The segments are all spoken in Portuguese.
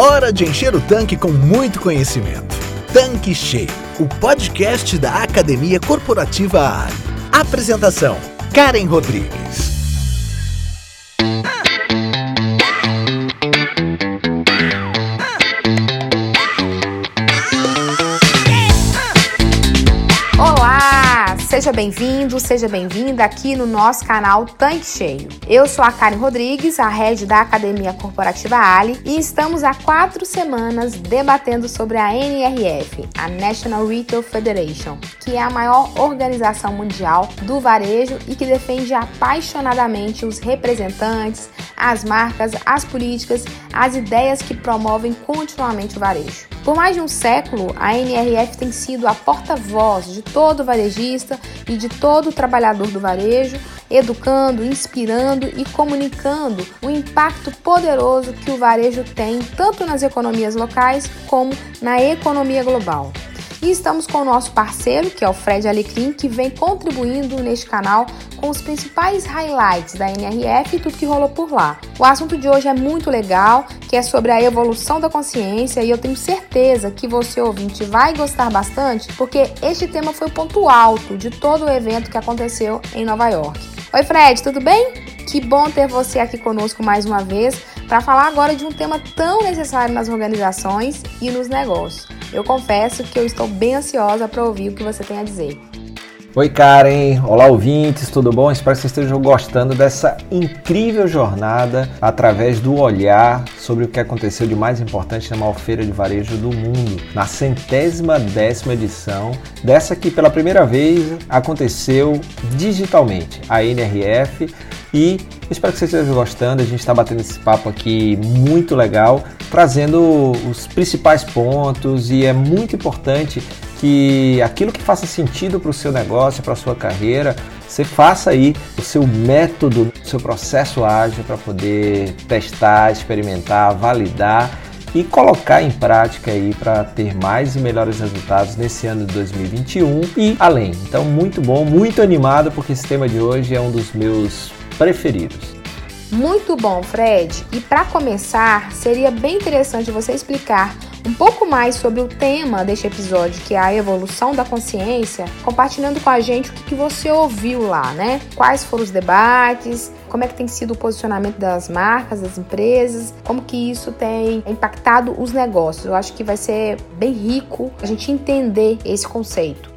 Hora de encher o tanque com muito conhecimento. Tanque Cheio, o podcast da Academia Corporativa Ali. Apresentação: Karen Rodrigues. Seja bem-vindo, seja bem-vinda aqui no nosso canal Tanque Cheio. Eu sou a Karen Rodrigues, a head da Academia Corporativa Ali, e estamos há quatro semanas debatendo sobre a NRF, a National Retail Federation, que é a maior organização mundial do varejo e que defende apaixonadamente os representantes, as marcas, as políticas, as ideias que promovem continuamente o varejo. Por mais de um século, a NRF tem sido a porta-voz de todo varejista e de todo trabalhador do varejo, educando, inspirando e comunicando o impacto poderoso que o varejo tem tanto nas economias locais como na economia global. E estamos com o nosso parceiro, que é o Fred Alecrim, que vem contribuindo neste canal com os principais highlights da NRF e tudo que rolou por lá. O assunto de hoje é muito legal, que é sobre a evolução da consciência e eu tenho certeza que você ouvinte vai gostar bastante, porque este tema foi o ponto alto de todo o evento que aconteceu em Nova York. Oi Fred, tudo bem? Que bom ter você aqui conosco mais uma vez para falar agora de um tema tão necessário nas organizações e nos negócios. Eu confesso que eu estou bem ansiosa para ouvir o que você tem a dizer. Oi Karen, olá ouvintes, tudo bom? Espero que vocês estejam gostando dessa incrível jornada através do olhar sobre o que aconteceu de mais importante na maior feira de varejo do mundo, na centésima décima edição, dessa que pela primeira vez aconteceu digitalmente, a NRF, e espero que vocês estejam gostando. A gente está batendo esse papo aqui muito legal, trazendo os principais pontos e é muito importante que aquilo que faça sentido para o seu negócio, para a sua carreira, você faça aí o seu método, o seu processo ágil para poder testar, experimentar, validar e colocar em prática aí para ter mais e melhores resultados nesse ano de 2021 e além. Então, muito bom, muito animado porque esse tema de hoje é um dos meus preferidos. Muito bom, Fred. E para começar, seria bem interessante você explicar um pouco mais sobre o tema deste episódio, que é a evolução da consciência, compartilhando com a gente o que, você ouviu lá, né? Quais foram os debates, como é que tem sido o posicionamento das marcas, das empresas, como que isso tem impactado os negócios. Eu acho que vai ser bem rico a gente entender esse conceito.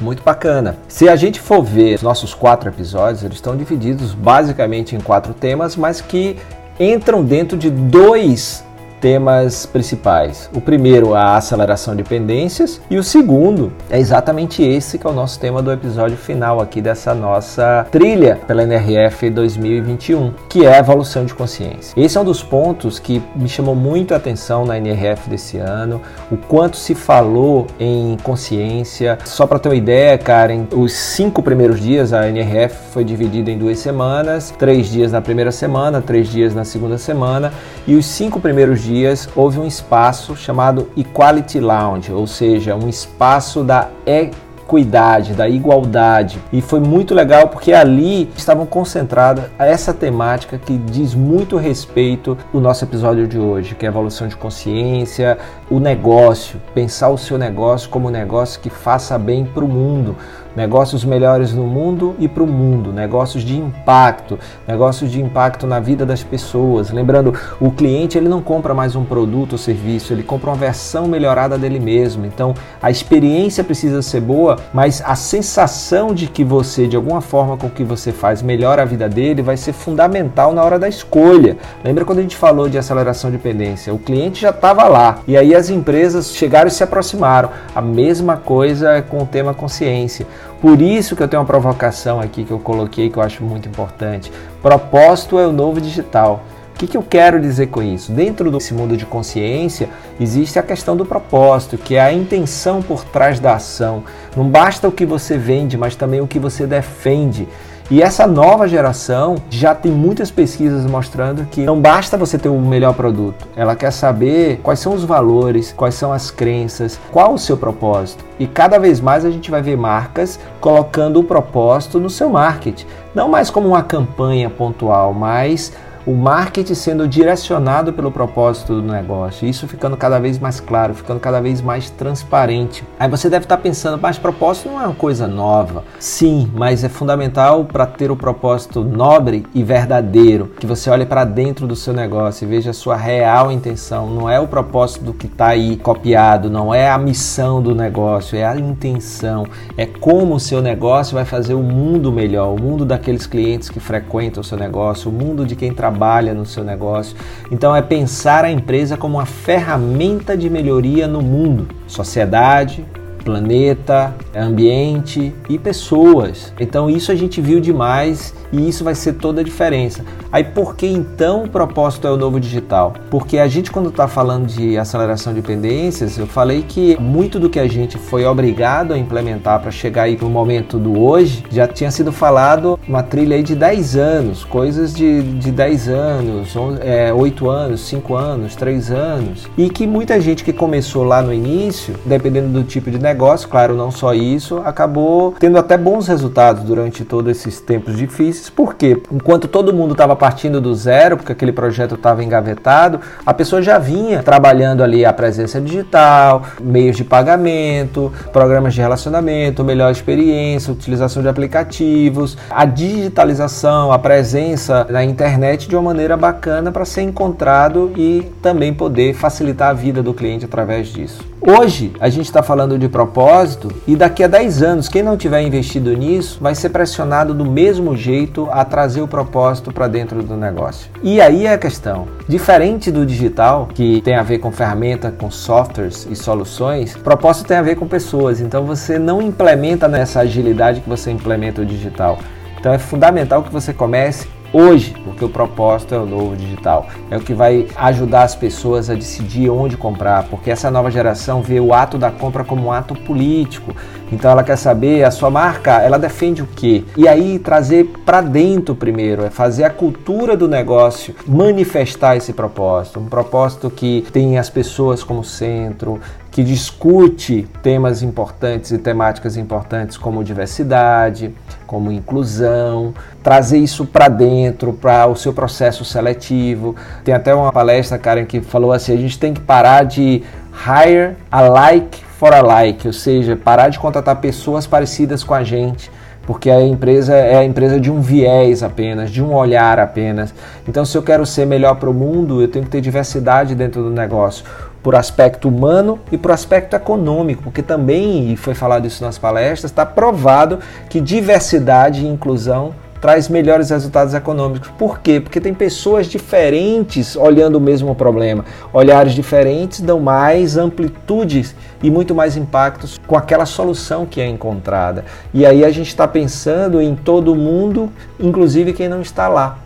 Muito bacana. Se a gente for ver os nossos quatro episódios, eles estão divididos basicamente em quatro temas, mas que entram dentro de dois temas principais. O primeiro, a aceleração de pendências, e o segundo é exatamente esse que é o nosso tema do episódio final aqui dessa nossa trilha pela NRF 2021, que é a evolução de consciência. Esse é um dos pontos que me chamou muito a atenção na NRF desse ano, o quanto se falou em consciência. Só para ter uma ideia, Karen, os cinco primeiros dias a NRF foi dividida em duas semanas, três dias na primeira semana, três dias na segunda semana, e os cinco primeiros dias dias houve um espaço chamado Equality Lounge, ou seja, um espaço da equidade, da igualdade. E foi muito legal porque ali estavam concentradas essa temática que diz muito respeito ao nosso episódio de hoje, que é evolução de consciência, o negócio, pensar o seu negócio como um negócio que faça bem para o mundo negócios melhores no mundo e para o mundo, negócios de impacto, negócios de impacto na vida das pessoas. Lembrando, o cliente ele não compra mais um produto ou serviço, ele compra uma versão melhorada dele mesmo. Então, a experiência precisa ser boa, mas a sensação de que você, de alguma forma com que você faz, melhora a vida dele, vai ser fundamental na hora da escolha. Lembra quando a gente falou de aceleração de dependência? O cliente já estava lá e aí as empresas chegaram e se aproximaram. A mesma coisa com o tema consciência. Por isso que eu tenho uma provocação aqui que eu coloquei que eu acho muito importante. Propósito é o novo digital. O que, que eu quero dizer com isso? Dentro desse mundo de consciência, existe a questão do propósito, que é a intenção por trás da ação. Não basta o que você vende, mas também o que você defende. E essa nova geração já tem muitas pesquisas mostrando que não basta você ter o um melhor produto, ela quer saber quais são os valores, quais são as crenças, qual o seu propósito. E cada vez mais a gente vai ver marcas colocando o propósito no seu marketing, não mais como uma campanha pontual, mas o marketing sendo direcionado pelo propósito do negócio, isso ficando cada vez mais claro, ficando cada vez mais transparente. Aí você deve estar pensando, mas propósito não é uma coisa nova. Sim, mas é fundamental para ter o propósito nobre e verdadeiro, que você olhe para dentro do seu negócio e veja a sua real intenção. Não é o propósito do que está aí copiado, não é a missão do negócio, é a intenção, é como o seu negócio vai fazer o mundo melhor, o mundo daqueles clientes que frequentam o seu negócio, o mundo de quem trabalha no seu negócio. Então é pensar a empresa como uma ferramenta de melhoria no mundo, sociedade, planeta, ambiente e pessoas. Então isso a gente viu demais e isso vai ser toda a diferença. Aí por que então o propósito é o novo digital? Porque a gente quando está falando de aceleração de pendências, eu falei que muito do que a gente foi obrigado a implementar para chegar aí para o momento do hoje, já tinha sido falado uma trilha aí de 10 anos, coisas de, de 10 anos, é, 8 anos, 5 anos, 3 anos, e que muita gente que começou lá no início, dependendo do tipo de negócio, claro, não só isso, acabou tendo até bons resultados durante todos esses tempos difíceis por quê? Enquanto todo mundo estava partindo do zero, porque aquele projeto estava engavetado, a pessoa já vinha trabalhando ali a presença digital, meios de pagamento, programas de relacionamento, melhor experiência, utilização de aplicativos, a digitalização, a presença na internet de uma maneira bacana para ser encontrado e também poder facilitar a vida do cliente através disso. Hoje a gente está falando de propósito e daqui a 10 anos, quem não tiver investido nisso vai ser pressionado do mesmo jeito a trazer o propósito para dentro do negócio. E aí é a questão: diferente do digital, que tem a ver com ferramenta, com softwares e soluções, propósito tem a ver com pessoas. Então você não implementa nessa agilidade que você implementa o digital. Então é fundamental que você comece hoje, porque o propósito é o novo digital. É o que vai ajudar as pessoas a decidir onde comprar, porque essa nova geração vê o ato da compra como um ato político. Então ela quer saber a sua marca, ela defende o quê? E aí trazer para dentro primeiro, é fazer a cultura do negócio manifestar esse propósito, um propósito que tem as pessoas como centro, que discute temas importantes e temáticas importantes como diversidade, como inclusão, trazer isso para dentro, para o seu processo seletivo. Tem até uma palestra, Karen, que falou assim: a gente tem que parar de hire alike for alike, ou seja, parar de contratar pessoas parecidas com a gente porque a empresa é a empresa de um viés apenas, de um olhar apenas. Então, se eu quero ser melhor para o mundo, eu tenho que ter diversidade dentro do negócio por aspecto humano e por aspecto econômico, porque também, e foi falado isso nas palestras, está provado que diversidade e inclusão traz melhores resultados econômicos. Por quê? Porque tem pessoas diferentes olhando o mesmo problema. Olhares diferentes dão mais amplitudes e muito mais impactos com aquela solução que é encontrada. E aí a gente está pensando em todo mundo, inclusive quem não está lá.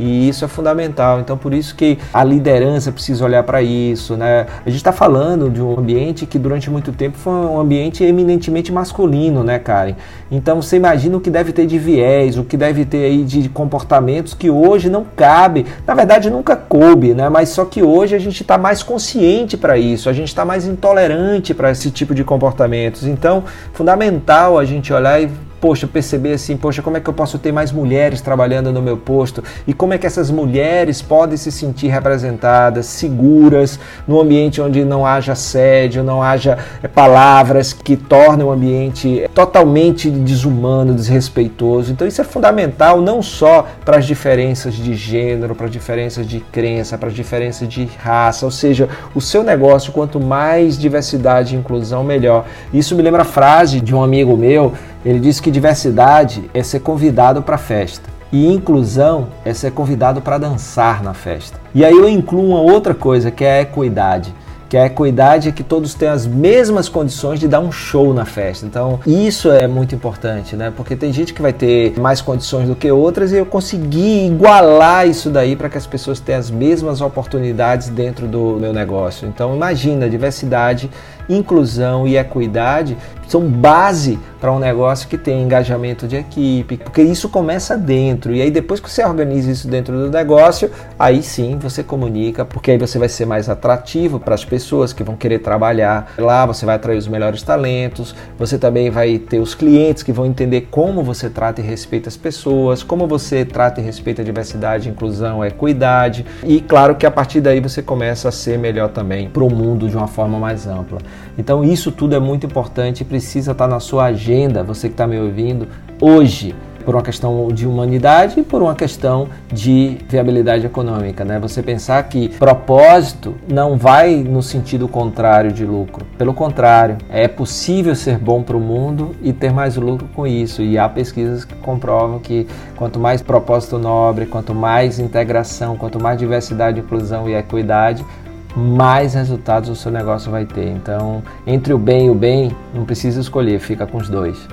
E isso é fundamental. Então, por isso que a liderança precisa olhar para isso. Né? A gente está falando de um ambiente que durante muito tempo foi um ambiente eminentemente masculino, né, Karen? Então, você imagina o que deve ter de viés, o que deve ter aí de comportamentos que hoje não cabe. Na verdade, nunca coube, né? Mas só que hoje a gente está mais consciente para isso, a gente está mais intolerante para esse tipo de comportamentos. Então, fundamental a gente olhar e poxa, perceber assim, poxa, como é que eu posso ter mais mulheres trabalhando no meu posto e como é que essas mulheres podem se sentir representadas, seguras, no ambiente onde não haja assédio, não haja é, palavras que tornem o ambiente totalmente desumano, desrespeitoso. Então isso é fundamental não só para as diferenças de gênero, para as diferenças de crença, para as diferenças de raça, ou seja, o seu negócio quanto mais diversidade e inclusão melhor. Isso me lembra a frase de um amigo meu ele diz que diversidade é ser convidado para a festa. E inclusão é ser convidado para dançar na festa. E aí eu incluo uma outra coisa que é a equidade que a equidade é que todos tenham as mesmas condições de dar um show na festa. Então, isso é muito importante, né? Porque tem gente que vai ter mais condições do que outras e eu consegui igualar isso daí para que as pessoas tenham as mesmas oportunidades dentro do meu negócio. Então, imagina diversidade, inclusão e equidade são base para um negócio que tem engajamento de equipe, porque isso começa dentro. E aí depois que você organiza isso dentro do negócio, aí sim você comunica, porque aí você vai ser mais atrativo para as pessoas que vão querer trabalhar lá, você vai atrair os melhores talentos, você também vai ter os clientes que vão entender como você trata e respeita as pessoas, como você trata e respeita a diversidade, inclusão, equidade. E claro que a partir daí você começa a ser melhor também para o mundo de uma forma mais ampla. Então isso tudo é muito importante e precisa estar na sua agenda você que está me ouvindo, hoje, por uma questão de humanidade e por uma questão de viabilidade econômica, né? Você pensar que propósito não vai no sentido contrário de lucro. Pelo contrário, é possível ser bom para o mundo e ter mais lucro com isso. E há pesquisas que comprovam que quanto mais propósito nobre, quanto mais integração, quanto mais diversidade, inclusão e equidade, mais resultados o seu negócio vai ter. Então, entre o bem e o bem, não precisa escolher, fica com os dois.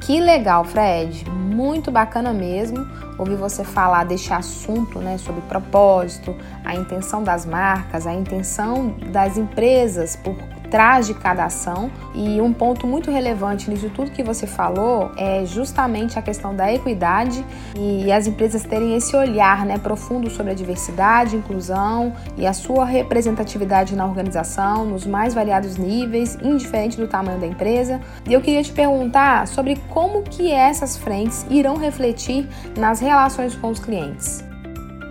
Que legal, Fred. Muito bacana mesmo ouvir você falar deste assunto, né, sobre propósito, a intenção das marcas, a intenção das empresas por trás de cada ação. E um ponto muito relevante nisso tudo que você falou é justamente a questão da equidade e as empresas terem esse olhar né, profundo sobre a diversidade, inclusão e a sua representatividade na organização, nos mais variados níveis, indiferente do tamanho da empresa. E eu queria te perguntar sobre como que essas frentes irão refletir nas relações com os clientes.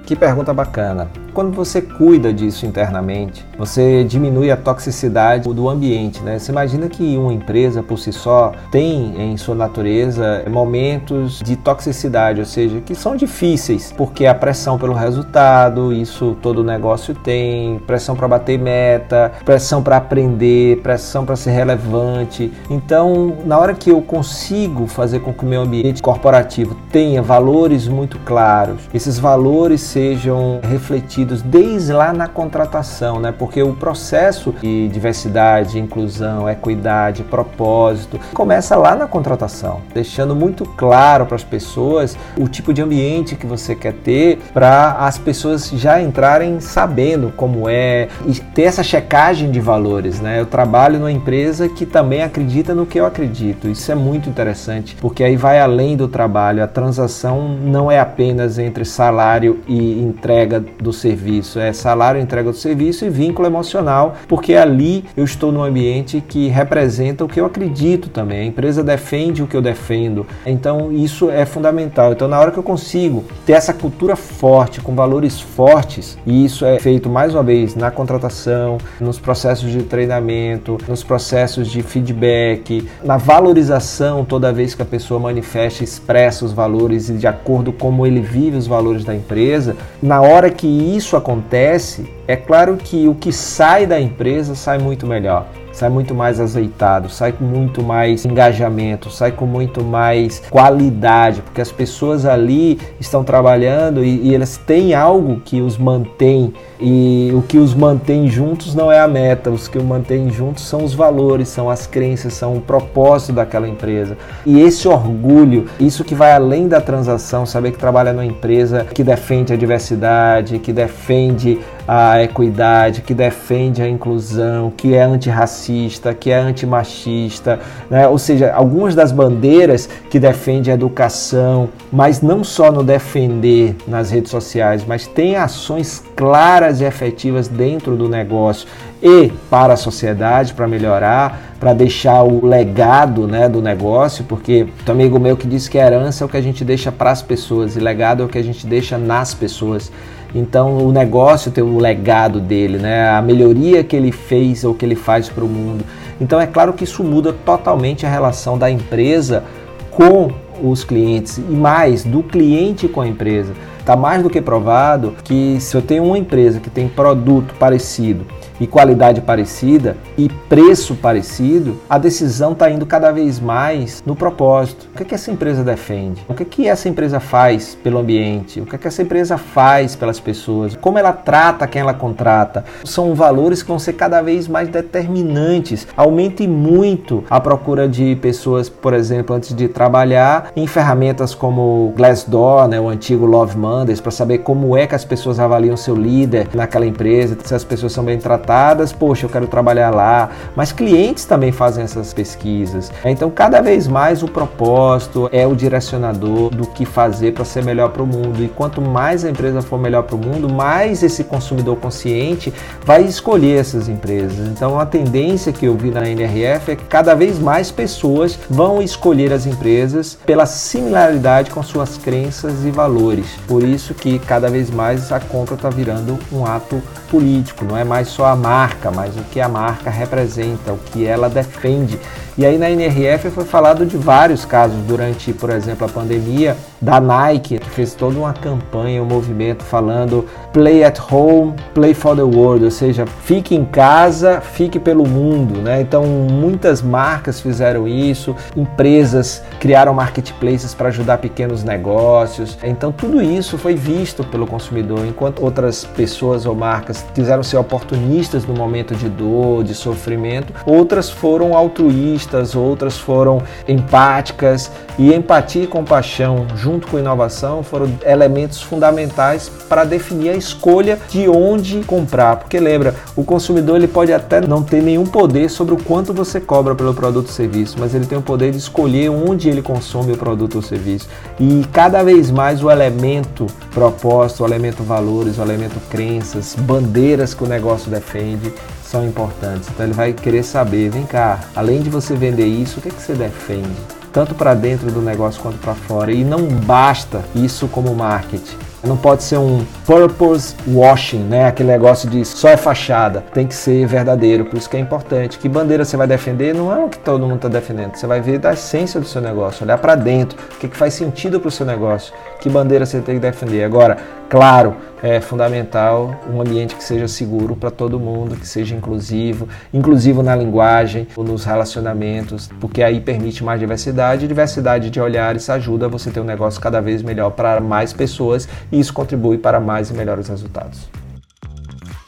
Que pergunta bacana. Quando você cuida disso internamente, você diminui a toxicidade do ambiente, né? Você imagina que uma empresa por si só tem em sua natureza momentos de toxicidade, ou seja, que são difíceis, porque a pressão pelo resultado, isso todo negócio tem, pressão para bater meta, pressão para aprender, pressão para ser relevante. Então, na hora que eu consigo fazer com que o meu ambiente corporativo tenha valores muito claros, esses valores sejam refletidos desde lá na contratação, né? Porque o processo de diversidade, inclusão, equidade, propósito começa lá na contratação, deixando muito claro para as pessoas o tipo de ambiente que você quer ter para as pessoas já entrarem sabendo como é e ter essa checagem de valores, né? Eu trabalho numa empresa que também acredita no que eu acredito. Isso é muito interessante, porque aí vai além do trabalho. A transação não é apenas entre salário e entrega do serviço serviço, é salário, entrega do serviço e vínculo emocional, porque ali eu estou num ambiente que representa o que eu acredito também. A empresa defende o que eu defendo. Então isso é fundamental. Então na hora que eu consigo ter essa cultura forte, com valores fortes, e isso é feito mais uma vez na contratação, nos processos de treinamento, nos processos de feedback, na valorização toda vez que a pessoa manifesta, expressa os valores e de acordo com como ele vive os valores da empresa, na hora que isso isso acontece, é claro que o que sai da empresa sai muito melhor sai muito mais azeitado, sai com muito mais engajamento, sai com muito mais qualidade, porque as pessoas ali estão trabalhando e, e elas têm algo que os mantém e o que os mantém juntos não é a meta, os que os mantém juntos são os valores, são as crenças, são o propósito daquela empresa. E esse orgulho, isso que vai além da transação, saber que trabalha numa empresa que defende a diversidade, que defende a equidade, que defende a inclusão, que é antirracista, que é antimachista, né? ou seja, algumas das bandeiras que defendem a educação, mas não só no defender nas redes sociais, mas tem ações claras e efetivas dentro do negócio e para a sociedade, para melhorar, para deixar o legado né, do negócio, porque tem um amigo meu que disse que herança é o que a gente deixa para as pessoas e legado é o que a gente deixa nas pessoas. Então o negócio tem o legado dele, né? a melhoria que ele fez ou que ele faz para o mundo. Então é claro que isso muda totalmente a relação da empresa com os clientes e mais do cliente com a empresa. Está mais do que provado que se eu tenho uma empresa que tem produto parecido e qualidade parecida e preço parecido, a decisão está indo cada vez mais no propósito. O que, é que essa empresa defende? O que, é que essa empresa faz pelo ambiente? O que, é que essa empresa faz pelas pessoas? Como ela trata quem ela contrata? São valores que vão ser cada vez mais determinantes. Aumente muito a procura de pessoas, por exemplo, antes de trabalhar em ferramentas como Glassdoor, né, o antigo Love Money, demandas, para saber como é que as pessoas avaliam seu líder naquela empresa, se as pessoas são bem tratadas, poxa, eu quero trabalhar lá. Mas clientes também fazem essas pesquisas. Então, cada vez mais o propósito é o direcionador do que fazer para ser melhor para o mundo. E quanto mais a empresa for melhor para o mundo, mais esse consumidor consciente vai escolher essas empresas. Então, a tendência que eu vi na NRF é que cada vez mais pessoas vão escolher as empresas pela similaridade com suas crenças e valores. Por isso que cada vez mais a compra está virando um ato político, não é mais só a marca, mas o que a marca representa, o que ela defende. E aí na NRF foi falado de vários casos durante, por exemplo, a pandemia, da Nike, que fez toda uma campanha, um movimento falando play at home, play for the world, ou seja, fique em casa, fique pelo mundo, né? Então muitas marcas fizeram isso, empresas criaram marketplaces para ajudar pequenos negócios. Então tudo isso foi visto pelo consumidor, enquanto outras pessoas ou marcas quiseram ser oportunistas no momento de dor, de sofrimento, outras foram altruístas outras foram empáticas e empatia e compaixão junto com inovação foram elementos fundamentais para definir a escolha de onde comprar, porque lembra, o consumidor ele pode até não ter nenhum poder sobre o quanto você cobra pelo produto ou serviço, mas ele tem o poder de escolher onde ele consome o produto ou serviço. E cada vez mais o elemento propósito, o elemento valores, o elemento crenças, bandeiras que o negócio defende, são importantes. Então ele vai querer saber, vem cá, além de você vender isso, o que, é que você defende? Tanto para dentro do negócio quanto para fora. E não basta isso como marketing. Não pode ser um purpose washing, né? Aquele negócio de só é fachada. Tem que ser verdadeiro, por isso que é importante. Que bandeira você vai defender não é o que todo mundo está defendendo. Você vai ver da essência do seu negócio, olhar para dentro, o que, que faz sentido para o seu negócio, que bandeira você tem que defender. Agora, claro, é fundamental um ambiente que seja seguro para todo mundo, que seja inclusivo, inclusivo na linguagem, nos relacionamentos, porque aí permite mais diversidade e diversidade de olhares ajuda você ter um negócio cada vez melhor para mais pessoas e isso contribui para mais e melhores resultados.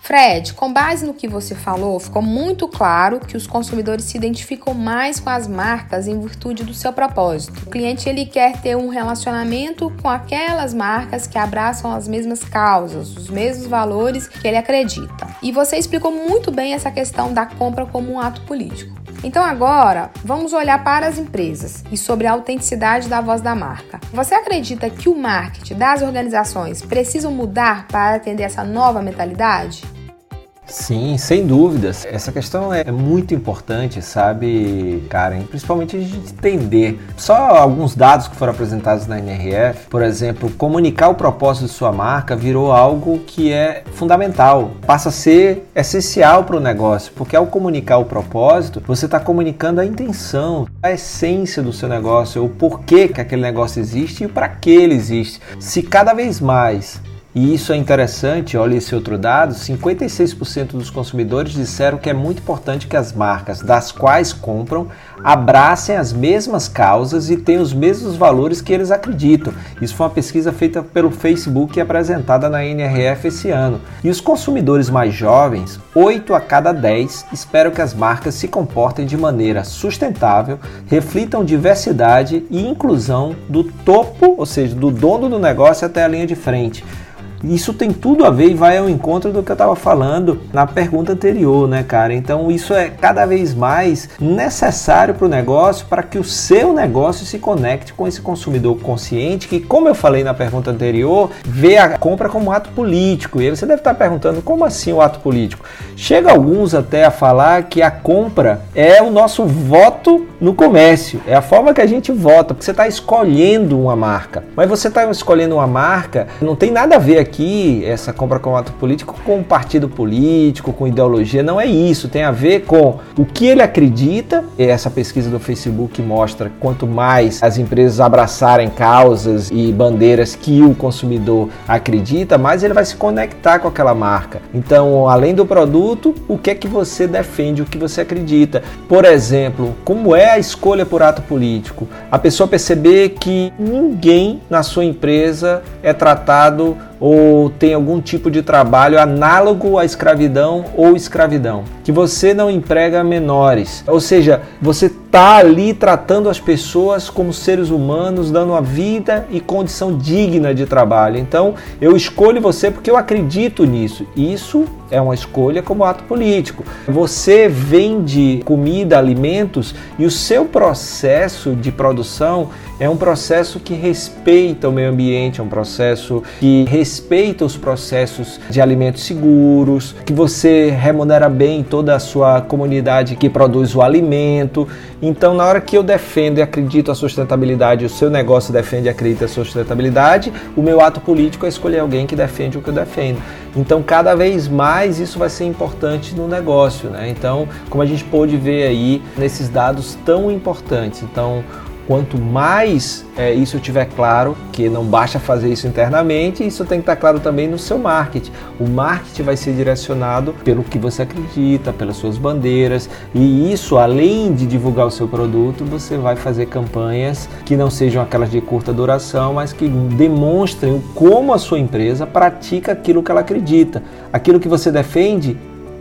Fred, com base no que você falou, ficou muito claro que os consumidores se identificam mais com as marcas em virtude do seu propósito. O cliente ele quer ter um relacionamento com aquelas marcas que abraçam as mesmas causas, os mesmos valores que ele acredita. E você explicou muito bem essa questão da compra como um ato político. Então agora, vamos olhar para as empresas e sobre a autenticidade da voz da marca. Você acredita que o marketing das organizações precisam mudar para atender essa nova mentalidade? Sim, sem dúvidas. Essa questão é muito importante, sabe, Karen? Principalmente a gente entender. Só alguns dados que foram apresentados na NRF, por exemplo, comunicar o propósito de sua marca virou algo que é fundamental, passa a ser essencial para o negócio, porque ao comunicar o propósito, você está comunicando a intenção, a essência do seu negócio, o porquê que aquele negócio existe e para que ele existe. Se cada vez mais e isso é interessante, olha esse outro dado: 56% dos consumidores disseram que é muito importante que as marcas das quais compram abracem as mesmas causas e tenham os mesmos valores que eles acreditam. Isso foi uma pesquisa feita pelo Facebook e apresentada na NRF esse ano. E os consumidores mais jovens, 8 a cada 10, esperam que as marcas se comportem de maneira sustentável, reflitam diversidade e inclusão do topo, ou seja, do dono do negócio até a linha de frente. Isso tem tudo a ver e vai ao encontro do que eu estava falando na pergunta anterior, né, cara? Então isso é cada vez mais necessário para o negócio para que o seu negócio se conecte com esse consumidor consciente que, como eu falei na pergunta anterior, vê a compra como ato político. E você deve estar perguntando como assim o ato político? Chega alguns até a falar que a compra é o nosso voto no comércio, é a forma que a gente vota, porque você está escolhendo uma marca. Mas você está escolhendo uma marca, não tem nada a ver aqui essa compra com ato político com um partido político, com ideologia, não é isso. Tem a ver com o que ele acredita. Essa pesquisa do Facebook mostra quanto mais as empresas abraçarem causas e bandeiras que o consumidor acredita, mais ele vai se conectar com aquela marca. Então, além do produto, o que é que você defende, o que você acredita. Por exemplo, como é a escolha por ato político? A pessoa perceber que ninguém na sua empresa é tratado ou tem algum tipo de trabalho análogo à escravidão ou escravidão, que você não emprega menores, ou seja, você tá ali tratando as pessoas como seres humanos, dando uma vida e condição digna de trabalho. Então, eu escolho você porque eu acredito nisso. Isso é uma escolha como ato político. Você vende comida, alimentos e o seu processo de produção é um processo que respeita o meio ambiente, é um processo que respeita os processos de alimentos seguros, que você remunera bem toda a sua comunidade que produz o alimento. Então, na hora que eu defendo e acredito a sustentabilidade, o seu negócio defende e acredita a sustentabilidade, o meu ato político é escolher alguém que defende o que eu defendo. Então, cada vez mais isso vai ser importante no negócio, né? Então, como a gente pôde ver aí nesses dados tão importantes. Então, Quanto mais é, isso tiver claro, que não basta fazer isso internamente, isso tem que estar claro também no seu marketing. O marketing vai ser direcionado pelo que você acredita, pelas suas bandeiras, e isso, além de divulgar o seu produto, você vai fazer campanhas que não sejam aquelas de curta duração, mas que demonstrem como a sua empresa pratica aquilo que ela acredita. Aquilo que você defende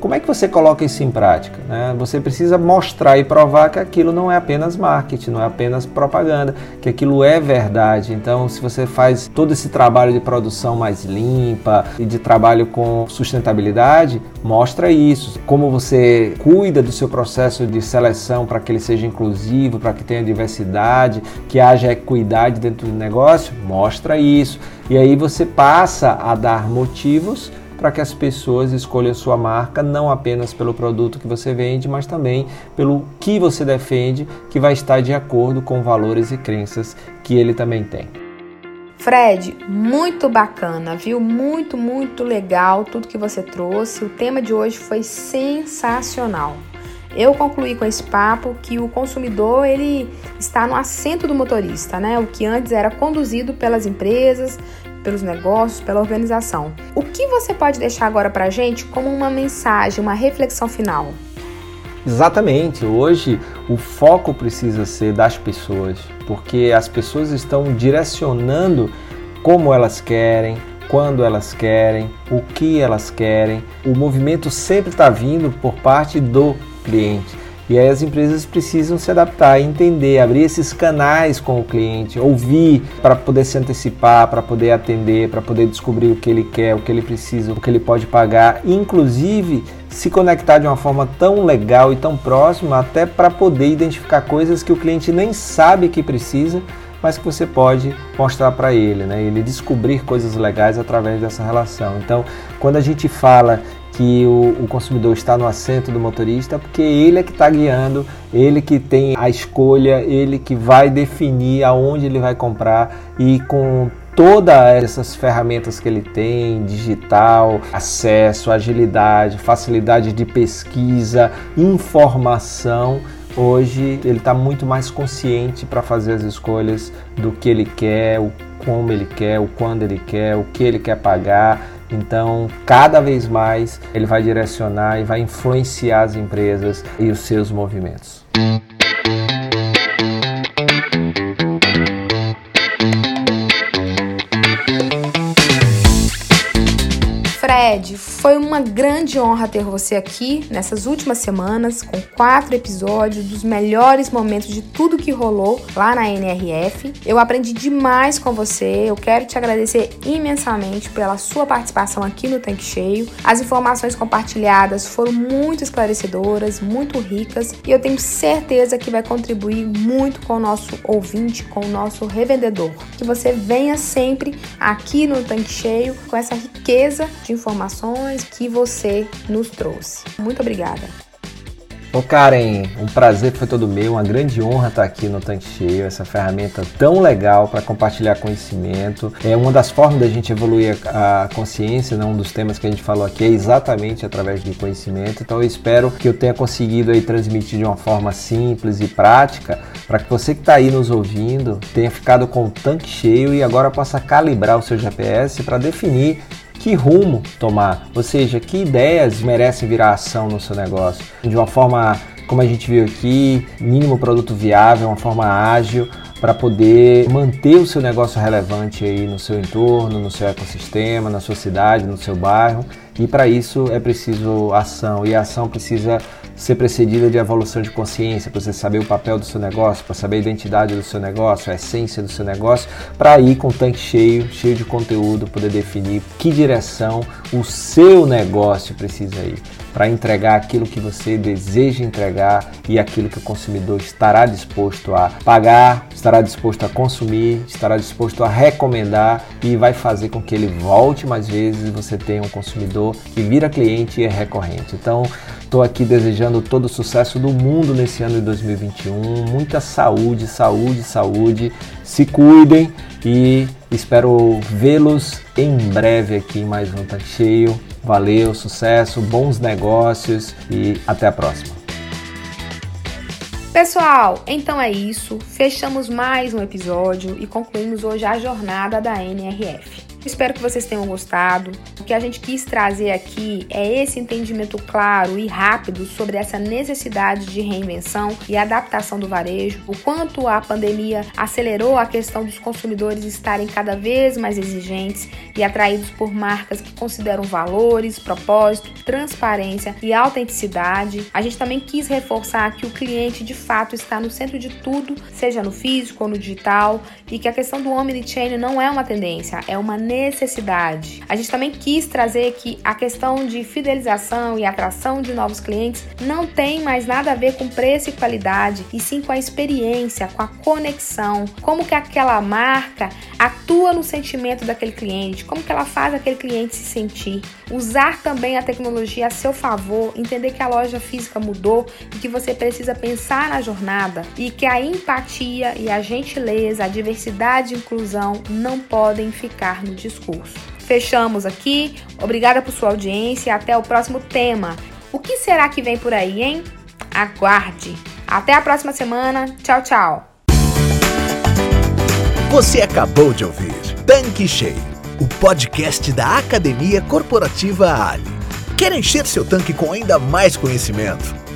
como é que você coloca isso em prática? Né? Você precisa mostrar e provar que aquilo não é apenas marketing, não é apenas propaganda, que aquilo é verdade. Então, se você faz todo esse trabalho de produção mais limpa e de trabalho com sustentabilidade, mostra isso. Como você cuida do seu processo de seleção para que ele seja inclusivo, para que tenha diversidade, que haja equidade dentro do negócio, mostra isso. E aí você passa a dar motivos para que as pessoas escolham sua marca não apenas pelo produto que você vende, mas também pelo que você defende, que vai estar de acordo com valores e crenças que ele também tem. Fred, muito bacana, viu? Muito, muito legal tudo que você trouxe. O tema de hoje foi sensacional. Eu concluí com esse papo que o consumidor ele está no assento do motorista, né? O que antes era conduzido pelas empresas, pelos negócios, pela organização. O que você pode deixar agora para a gente como uma mensagem, uma reflexão final? Exatamente. Hoje o foco precisa ser das pessoas, porque as pessoas estão direcionando como elas querem, quando elas querem, o que elas querem. O movimento sempre está vindo por parte do cliente. E aí as empresas precisam se adaptar, entender, abrir esses canais com o cliente, ouvir para poder se antecipar, para poder atender, para poder descobrir o que ele quer, o que ele precisa, o que ele pode pagar, inclusive se conectar de uma forma tão legal e tão próxima, até para poder identificar coisas que o cliente nem sabe que precisa, mas que você pode mostrar para ele, né? Ele descobrir coisas legais através dessa relação. Então, quando a gente fala que o, o, consumidor está no assento do motorista, porque ele é que está guiando, ele que tem a escolha, ele que vai definir aonde ele vai comprar. E com todas essas ferramentas que ele tem, digital, acesso, agilidade, facilidade de pesquisa, informação, hoje ele está muito mais consciente para fazer as escolhas do que ele quer, o como ele quer, o quando ele quer, o que ele quer pagar então, cada vez mais ele vai direcionar e vai influenciar as empresas e os seus movimentos. Fred, foi uma grande honra ter você aqui nessas últimas semanas com quatro episódios dos melhores momentos de tudo que rolou lá na NRF. Eu aprendi demais com você. Eu quero te agradecer imensamente pela sua participação aqui no Tanque Cheio. As informações compartilhadas foram muito esclarecedoras, muito ricas e eu tenho certeza que vai contribuir muito com o nosso ouvinte, com o nosso revendedor. Que você venha sempre aqui no Tanque Cheio com essa riqueza de informações que você nos trouxe. Muito obrigada. Ô Karen, um prazer foi todo meu, uma grande honra estar aqui no Tanque Cheio, essa ferramenta tão legal para compartilhar conhecimento. É uma das formas da gente evoluir a consciência, né? um dos temas que a gente falou aqui é exatamente através do conhecimento. Então eu espero que eu tenha conseguido aí transmitir de uma forma simples e prática para que você que está aí nos ouvindo tenha ficado com o tanque cheio e agora possa calibrar o seu GPS para definir que rumo tomar, ou seja, que ideias merecem virar ação no seu negócio, de uma forma como a gente viu aqui, mínimo produto viável, uma forma ágil para poder manter o seu negócio relevante aí no seu entorno, no seu ecossistema, na sua cidade, no seu bairro. E para isso é preciso ação. E a ação precisa ser precedida de evolução de consciência, para você saber o papel do seu negócio, para saber a identidade do seu negócio, a essência do seu negócio, para ir com o tanque cheio, cheio de conteúdo, poder definir que direção o seu negócio precisa ir para entregar aquilo que você deseja entregar e aquilo que o consumidor estará disposto a pagar, estará disposto a consumir, estará disposto a recomendar e vai fazer com que ele volte mais vezes e você tenha um consumidor que vira cliente e é recorrente. Então, estou aqui desejando todo o sucesso do mundo nesse ano de 2021, muita saúde, saúde, saúde. Se cuidem e espero vê-los em breve aqui em mais um Tá Cheio. Valeu, sucesso, bons negócios e até a próxima. Pessoal, então é isso. Fechamos mais um episódio e concluímos hoje a jornada da NRF. Espero que vocês tenham gostado. O que a gente quis trazer aqui é esse entendimento claro e rápido sobre essa necessidade de reinvenção e adaptação do varejo, o quanto a pandemia acelerou a questão dos consumidores estarem cada vez mais exigentes e atraídos por marcas que consideram valores, propósito, transparência e autenticidade. A gente também quis reforçar que o cliente de fato está no centro de tudo, seja no físico ou no digital, e que a questão do omnichannel não é uma tendência, é uma necessidade necessidade. A gente também quis trazer que a questão de fidelização e atração de novos clientes não tem mais nada a ver com preço e qualidade, e sim com a experiência, com a conexão, como que aquela marca atua no sentimento daquele cliente, como que ela faz aquele cliente se sentir. Usar também a tecnologia a seu favor, entender que a loja física mudou e que você precisa pensar na jornada e que a empatia e a gentileza, a diversidade e inclusão não podem ficar no discurso. Fechamos aqui. Obrigada por sua audiência. Até o próximo tema. O que será que vem por aí, hein? Aguarde. Até a próxima semana. Tchau, tchau. Você acabou de ouvir Tanque Cheio, o podcast da Academia Corporativa Ali. Quer encher seu tanque com ainda mais conhecimento?